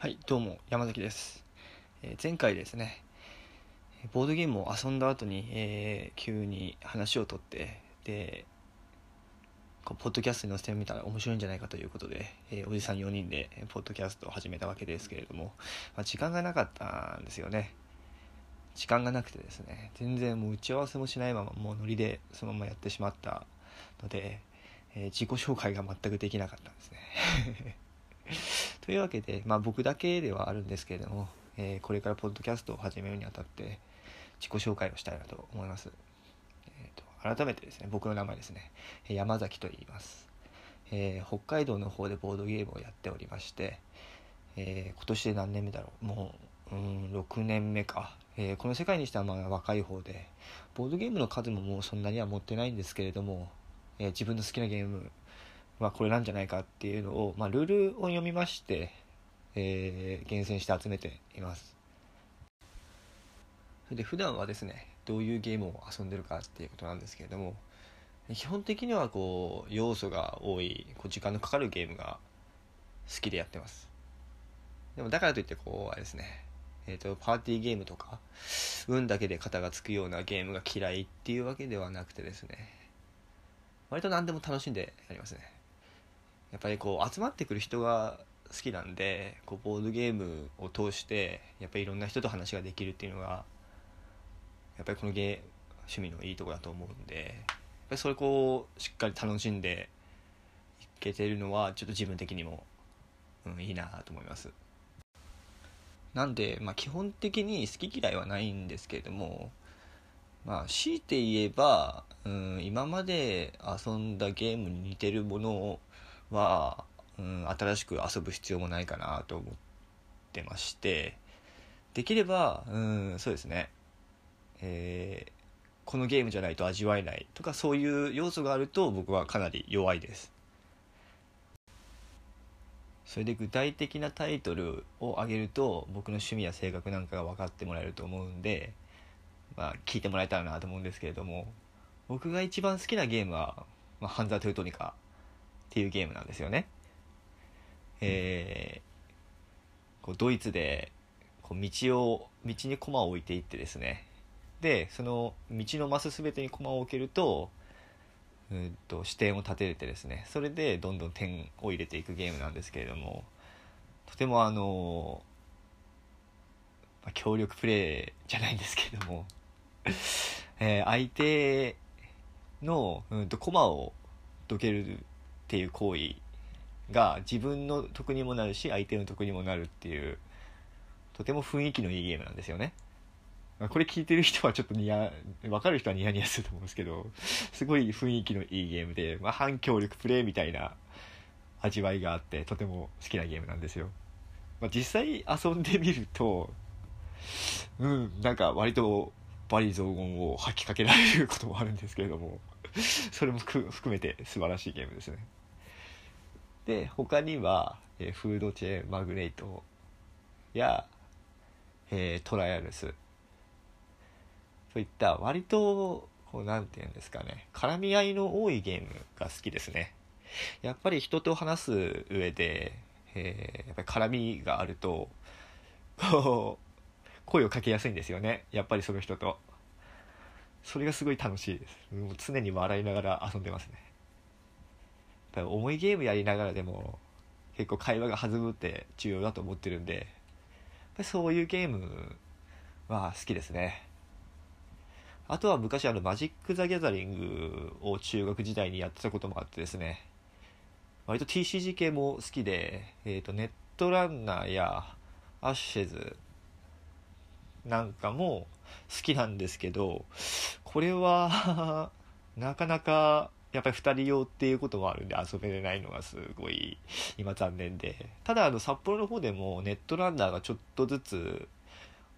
はい、どうも、山崎です。えー前回ですね、ボードゲームを遊んだ後に、えー急に話をとって、で、こうポッドキャストに載せてみたら面白いんじゃないかということで、えーおじさん4人で、ポッドキャストを始めたわけですけれども、まあ、時間がなかったんですよね。時間がなくてですね、全然もう打ち合わせもしないまま、もうノリでそのままやってしまったので、え自己紹介が全くできなかったんですね。というわけで、まあ、僕だけではあるんですけれども、えーこれからポッドキャストを始めるにあたって自己紹介をしたいなと思います、えーと改めてですね僕の名前ですね山崎と言います、えー北海道の方でボードゲームをやっておりまして、えー今年で何年目だろう。もううん6年目か、えーこの世界にしてはまあ若い方でボードゲームの数ももうそんなには持ってないんですけれども、え自分の好きなゲームはこれなんじゃないかっていうのを、まあ、ルールを読みまして、えー厳選して集めています。それで普段はですねどういうゲームを遊んでるかっていうことなんですけれども基本的にはこう要素が多いこう時間のかかるゲームが好きでやってます。でもだからといってこうあれですねえー、とパーティーゲームとか運だけで肩がつくようなゲームが嫌いっていうわけではなくてですね割と何でも楽しんでやりますね。やっぱりこう集まってくる人が好きなんでこうボードゲームを通してやっぱりいろんな人と話ができるっていうのがやっぱりこのゲー趣味のいいとこだと思うんでやっぱりそれこうしっかり楽しんでいけてるのはちょっと自分的にも、うん、いいなと思います。なんで、まあ、基本的に好き嫌いはないんですけれどもまあ強いて言えば、うん、今まで遊んだゲームに似てるものをは、うん、新しく遊ぶ必要もないかなと思ってまして。できれば、うん、そうですね、えーこのゲームじゃないと味わえないとかそういう要素があると僕はかなり弱いです。それで具体的なタイトルを挙げると僕の趣味や性格なんかが分かってもらえると思うんで、まあ、聞いてもらえたらなと思うんですけれども僕が一番好きなゲームは「まあ、ハンザー・トゥートニカ」っていうゲームなんですよね。えーこうドイツでこう道を道に駒を置いていってですね。でその道のマス全てに駒を置けるとうんと視点を立てれてですね。それでどんどん点を入れていくゲームなんですけれどもとてもあの、まあ、協力プレイじゃないんですけれども、えー相手の、うん、と駒をどけるっていう行為が自分の得にもなるし相手の得にもなるっていうとても雰囲気のいいゲームなんですよね。これ聞いてる人はちょっとニヤ分かる人はニヤニヤすると思うんですけどすごい雰囲気のいいゲームで、まあ、反協力プレイみたいな味わいがあってとても好きなゲームなんですよ、まあ、実際遊んでみるとうんなんか割と罵詈雑言を吐きかけられることもあるんですけれどもそれも含めて素晴らしいゲームですねで他には、えーフードチェーンマグネイトや、えートライアルス。そういった割とこうなんていうんですかね絡み合いの多いゲームが好きですね。やっぱり人と話す上で、えーやっぱり絡みがあるとこう声をかけやすいんですよね。やっぱりその人と。それがすごい楽しいです。もう常に笑いながら遊んでますね。ぱ重いゲームやりながらでも結構会話が弾むって重要だと思ってるんでやっぱそういうゲームは好きですね。あとは昔あのマジック・ザ・ギャザリングを中学時代にやってたこともあってですね。割と TCG 系も好きで、えー、とネットランナーやアッシェズなんかも好きなんですけどこれは なかなかやっぱり2人用っていうこともあるんで遊べれないのがすごい今残念で。ただあの札幌の方でもネットランナーがちょっとずつ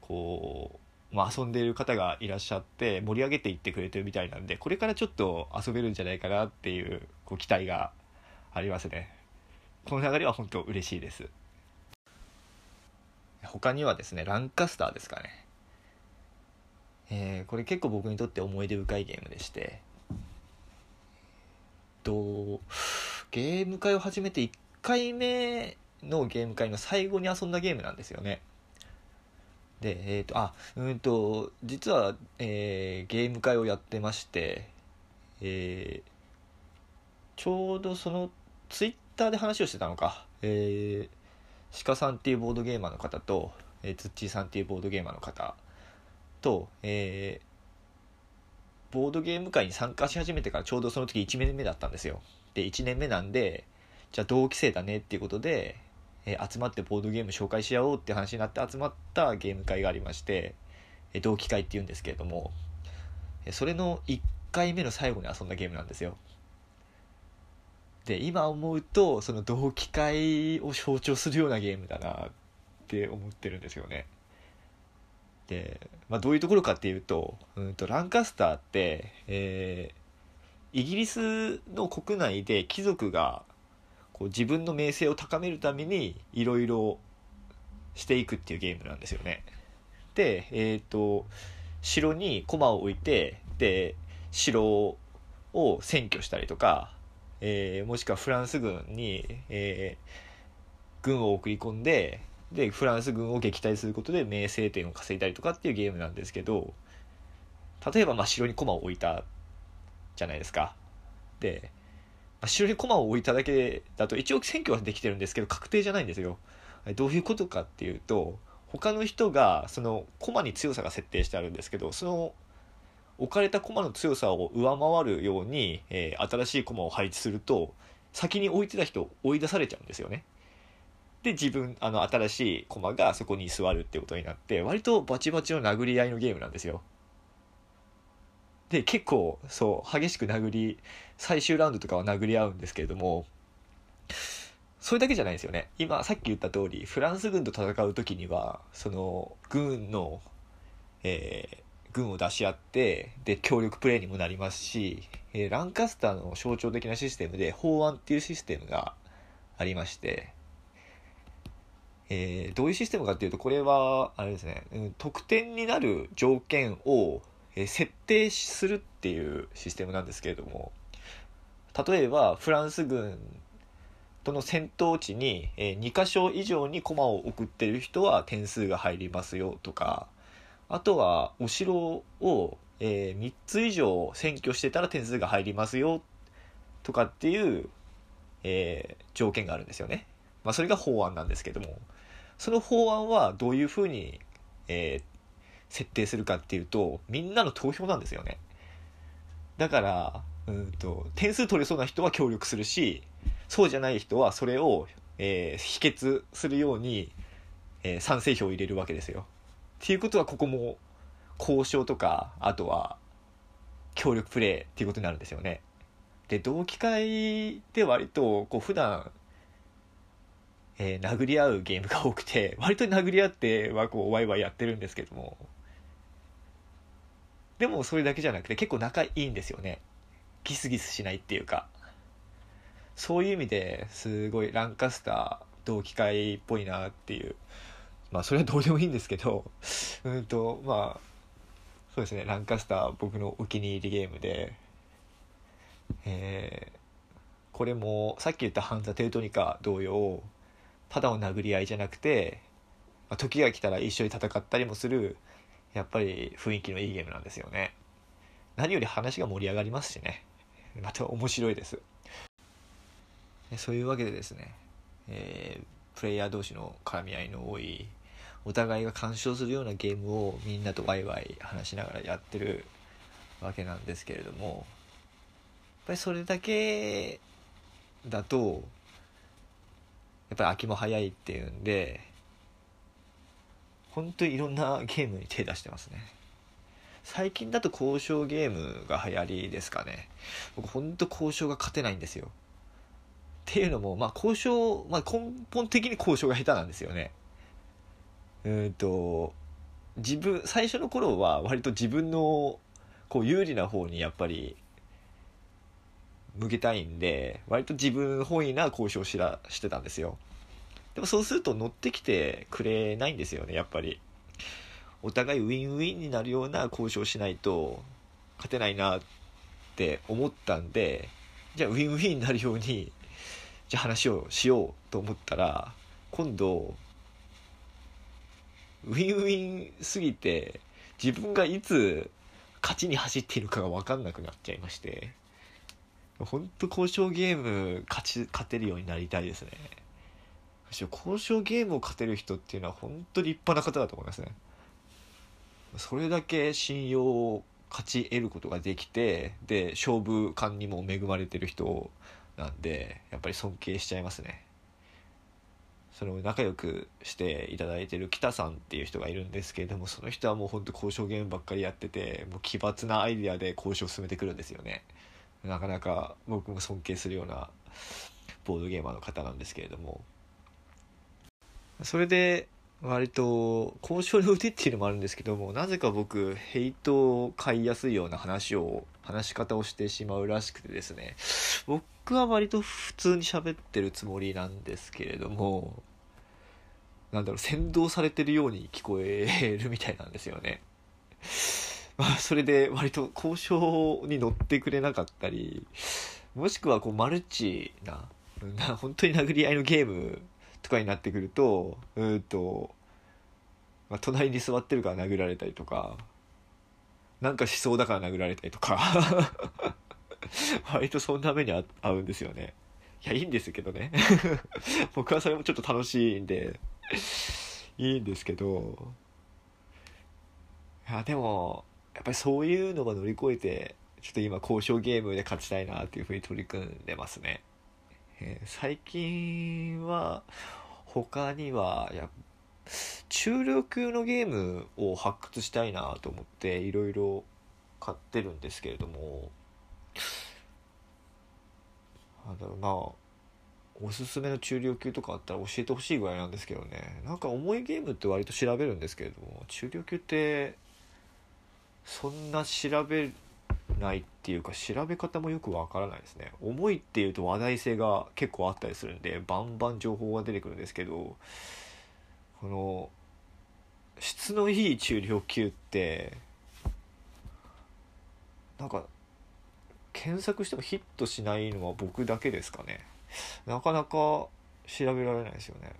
こう、まあ、遊んでいる方がいらっしゃって盛り上げていってくれてるみたいなんでこれからちょっと遊べるんじゃないかなっていうこう期待がありますね。この流れは本当嬉しいです。他にはですねランカスターですかね。えーこれ結構僕にとって思い出深いゲームでして。とゲーム会を始めて1回目のゲーム会の最後に遊んだゲームなんですよね。でえっ、ー、とあうんと実は、えー、ゲーム会をやってましてえー、ちょうどそのツイッターで話をしてたのか。えー、鹿さんっていうボードゲーマーの方と、えー、ツッチーさんっていうボードゲーマーの方と、えー、ボードゲーム会に参加し始めてからちょうどその時1年目だったんですよ。で1年目なんでじゃあ同期生だねっていうことで、えー、集まってボードゲーム紹介し合おうって話になって集まったゲーム会がありまして、えー、同期会っていうんですけれども、え、それの1回目の最後に遊んだゲームなんですよ。で今思うとその同期会を象徴するようなゲームだなって思ってるんですよね。で、まあ、どういうところかっていうと,、うんとランカスターって、えー、イギリスの国内で貴族がこう自分の名声を高めるためにいろいろしていくっていうゲームなんですよね。で、えっ、ー、と城に駒を置いてで城を占拠したりとか、えー、もしくはフランス軍に、えー、軍を送り込んででフランス軍を撃退することで名声点を稼いだりとかっていうゲームなんですけど例えばまあ城に駒を置いたじゃないですか。で城に駒を置いただけだと一応選挙はできてるんですけど確定じゃないんですよ。どういうことかっていうと他の人がその駒に強さが設定してあるんですけどその置かれた駒の強さを上回るように、えー、新しい駒を配置すると先に置いてた人を追い出されちゃうんですよね。で自分あの新しい駒がそこに座るってことになって割とバチバチの殴り合いのゲームなんですよ。で結構そう激しく殴り最終ラウンドとかは殴り合うんですけれどもそれだけじゃないですよね今さっき言った通りフランス軍と戦う時にはその軍の、えー、軍を出し合ってで協力プレーにもなりますし、えー、ランカスターの象徴的なシステムで法案っていうシステムがありましてえー、どういうシステムかっていうとこれはあれですね、うん、得点になる条件をえ設定するっていうシステムなんですけれども例えばフランス軍との戦闘地に、え2箇所以上に駒を送ってる人は点数が入りますよとかあとはお城を、え3つ以上占拠してたら点数が入りますよとかっていう、えー、条件があるんですよね。まあ、それが法案なんですけどもその法案はどういうふうに、えー、設定するかっていうとみんなの投票なんですよね。だからうんと点数取れそうな人は協力するしそうじゃない人はそれを、えー、否決するように、えー、賛成票を入れるわけですよ。っていうことはここも交渉とかあとは協力プレーっていうことになるんですよね。で同期会で割とこう普段えー、殴り合うゲームが多くて 割と殴り合ってはこうワイワイやってるんですけども。でもそれだけじゃなくて結構仲いいんですよね。ギスギスしないっていうか。そういう意味ですごいランカスター同期会っぽいなっていう。まあそれはどうでもいいんですけど。うんとまあそうですね。ランカスター僕のお気に入りゲームで。えー、これもさっき言ったハンザ・テウトニカ同様ただの殴り合いじゃなくて、まあ、時が来たら一緒に戦ったりもするやっぱり雰囲気のいいゲームなんですよね。何より話が盛り上がりますしね。また面白いです。そういうわけでですね、えー、プレイヤー同士の絡み合いの多いお互いが干渉するようなゲームをみんなとワイワイ話しながらやってるわけなんですけれどもやっぱりそれだけだとやっぱり秋も早いっていうんで本当にいろんなゲームに手出してますね。最近だと交渉ゲームが流行りですかね。僕本当交渉が勝てないんですよ。っていうのもまあ交渉、まあ、根本的に交渉が下手なんですよね。うんと自分最初の頃は割と自分のこう有利な方にやっぱり向けたいんで割と自分本位な交渉しらしてたんですよ。でもそうすると乗ってきてくれないんですよねやっぱり。お互いウィンウィンになるような交渉しないと勝てないなって思ったんでじゃあウィンウィンになるようにじゃあ話をしようと思ったら今度ウィンウィンすぎて自分がいつ勝ちに走っているかが分かんなくなっちゃいまして。本当交渉ゲーム勝ち勝てるようになりたいですね。交渉ゲームを勝てる人っていうのは本当立派な方だと思いますね。それだけ信用を勝ち得ることができてで勝負感にも恵まれてる人なんでやっぱり尊敬しちゃいますね。その仲良くしていただいてる北さんっていう人がいるんですけれどもその人はもうほんと交渉ゲームばっかりやっててもう奇抜なアイデアで交渉を進めてくるんですよね。なかなか僕も尊敬するようなボードゲーマーの方なんですけれどもそれで割と交渉の腕っていうのもあるんですけどもなぜか僕ヘイトを買いやすいような話を話し方をしてしまうらしくてですね僕は割と普通に喋ってるつもりなんですけれどもなんだろう先導されてるように聞こえるみたいなんですよね。まあ、それで割と交渉に乗ってくれなかったりもしくはこうマルチなな本当に殴り合いのゲームとかになってくるとうんと、まあ、隣に座ってるから殴られたりとかなんかしそうだから殴られたりとか 割とそんな目に遭うんですよね。いやいいんですけどね。僕はそれもちょっと楽しいんでいいんですけどいやでもやっぱりそういうのが乗り越えてちょっと今交渉ゲームで勝ちたいなっていうふうに取り組んでますね、えー、最近は他にはや中量級のゲームを発掘したいなと思っていろいろ買ってるんですけれどもなんだろうなおすすめの中量級とかあったら教えてほしいぐらいなんですけどね。なんか重いゲームって割と調べるんですけれども中量級ってそんな調べないっていうか調べ方もよくわからないですね。重いっていうと話題性が結構あったりするんでバンバン情報が出てくるんですけどこの質のいい中量級ってなんか検索してもヒットしないのは僕だけですかね。なかなか調べられないですよね。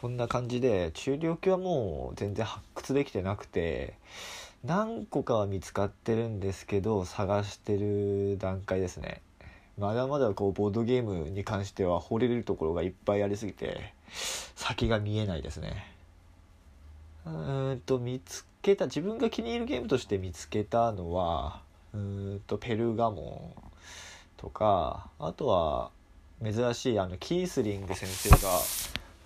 そんな感じで中量級はもう全然発掘できてなくて何個かは見つかってるんですけど探してる段階ですね。まだまだこうボードゲームに関しては掘れるところがいっぱいありすぎて先が見えないですね。うーんと見つけた自分が気に入るゲームとして見つけたのはうーんとペルガモンとかあとは珍しいあのキースリング先生が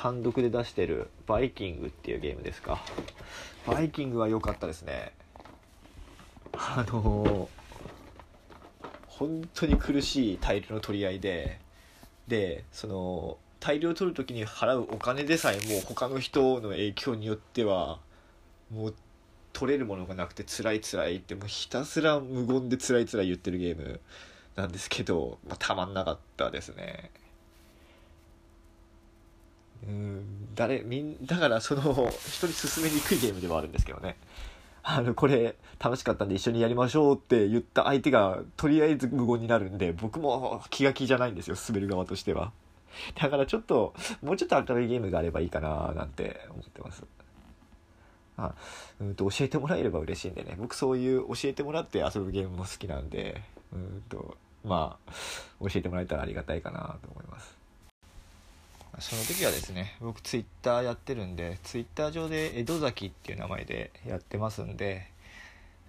単独で出してる「バイキング」っていうゲームですか？バイキングは良かったですね。あの本当に苦しい大量の取り合いででその大量取る時に払うお金でさえもう他の人の影響によってはもう取れるものがなくて辛い辛いってもうひたすら無言で辛い辛い言ってるゲームなんですけど、まあ、たまんなかったですね。うん誰みんだからその 人に進めにくいゲームではあるんですけどね。あのこれ楽しかったんで一緒にやりましょうって言った相手がとりあえず無言になるんで僕も気が気じゃないんですよ進める側としては。だからちょっともうちょっと明るいゲームがあればいいかななんて思ってます。あうんと教えてもらえれば嬉しいんでね。僕そういう教えてもらって遊ぶゲームも好きなんでうんとまあ教えてもらえたらありがたいかなと思いますその時はですね僕ツイッターやってるんでツイッター上で江戸崎っていう名前でやってますんで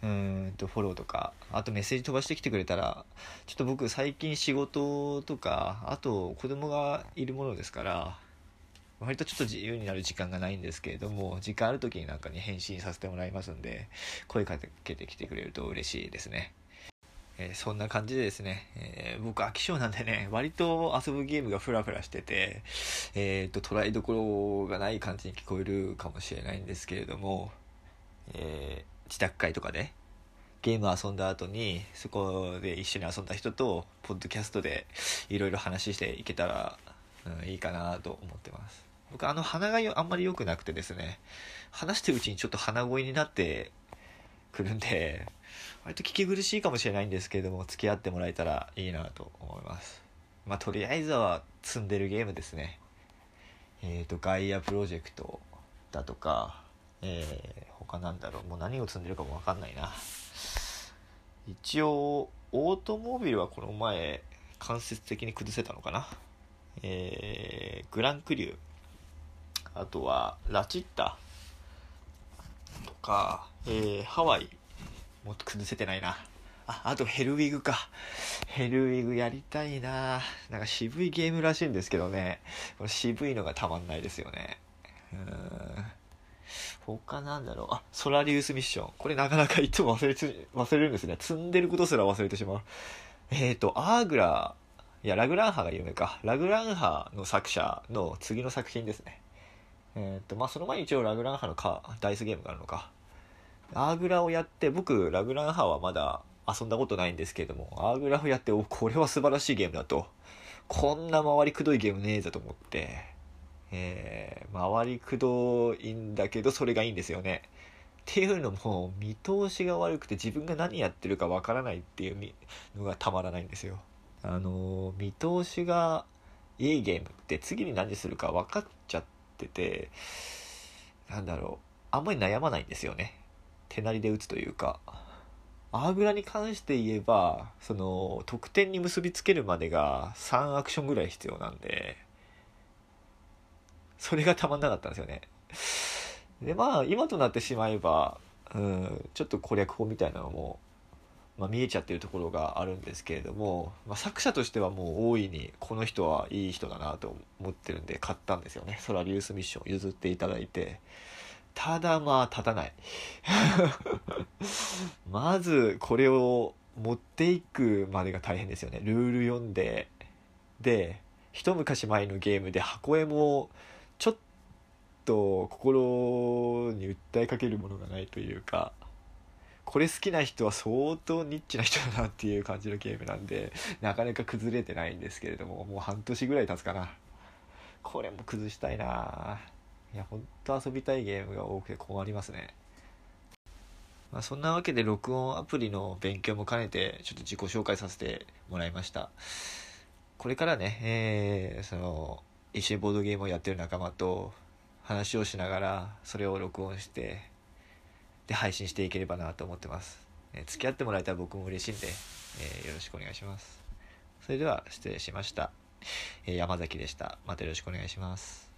うんとフォローとかあとメッセージ飛ばしてきてくれたらちょっと僕最近仕事とかあと子供がいるものですから割とちょっと自由になる時間がないんですけれども時間ある時になんかに返信させてもらいますんで声かけてきてくれると嬉しいですね。えー、そんな感じでですね、えー、僕飽き性なんでね割と遊ぶゲームがフラフラしてて、えーと、捉えどころがない感じに聞こえるかもしれないんですけれども、えー、自宅会とかでゲーム遊んだ後にそこで一緒に遊んだ人とポッドキャストでいろいろ話していけたら、うん、いいかなと思ってます。僕あの鼻があんまり良くなくてですね話してるうちにちょっと鼻声になってくるんで割と聞き苦しいかもしれないんですけれども付き合ってもらえたらいいなと思います。まあとりあえずは積んでるゲームですね。えーと、ガイアプロジェクトだとか、えー、他なんだろう。もう何を積んでるかも分かんないな。一応オートモービルはこの前間接的に崩せたのかな。えー、グランクリュー。あとはラチッタとか、えー、ハワイもっと崩せてないな。ああとヘルウィグか。ヘルウィグやりたいな。なんか渋いゲームらしいんですけどね。これ渋いのがたまんないですよね。うん。他なんだろう。あソラリウスミッション。これなかなかいつも忘れつ忘れるんですね。積んでることすら忘れてしまう。えっ、ー、とアーグラいやラグランハが有名か。ラグランハの作者の次の作品ですね。えっ、ー、とまあその前に一応ラグランハのかダイスゲームがあるのか。アーグラをやって僕ラグランハはまだ遊んだことないんですけれどもアーグラをやってこれは素晴らしいゲームだと。こんな回りくどいゲームねえぞと思って。えー、回りくどいんだけどそれがいいんですよね。っていうのも見通しが悪くて自分が何やってるかわからないっていうのがたまらないんですよ。あの見通しがいいゲームって次に何するか分かっちゃっててなんだろう。あんまり悩まないんですよね。手なりで打つというかアーグラに関して言えばその得点に結びつけるまでが3アクションぐらい必要なんでそれがたまんなかったんですよね。でまあ今となってしまえばうんちょっと攻略法みたいなのも、まあ、見えちゃってるところがあるんですけれども、まあ、作者としてはもう大いにこの人はいい人だなと思ってるんで買ったんですよね。ソラリウスミッション譲っていただいて。ただまあ立たない。まずこれを持っていくまでが大変ですよね。ルール読んでで一昔前のゲームで箱絵もちょっと心に訴えかけるものがないというかこれ好きな人は相当ニッチな人だなっていう感じのゲームなんでなかなか崩れてないんですけれどももう半年ぐらい経つかな。これも崩したいな。いやほんと遊びたいゲームが多くて困りますね。まあ、そんなわけで録音アプリの勉強も兼ねてちょっと自己紹介させてもらいました。これからね、えー、その一緒にボードゲームをやってる仲間と話をしながらそれを録音してで配信していければなと思ってます、え付き合ってもらえたら僕も嬉しいんで、えー、よろしくお願いします。それでは失礼しました、えー、山崎でした。またよろしくお願いします。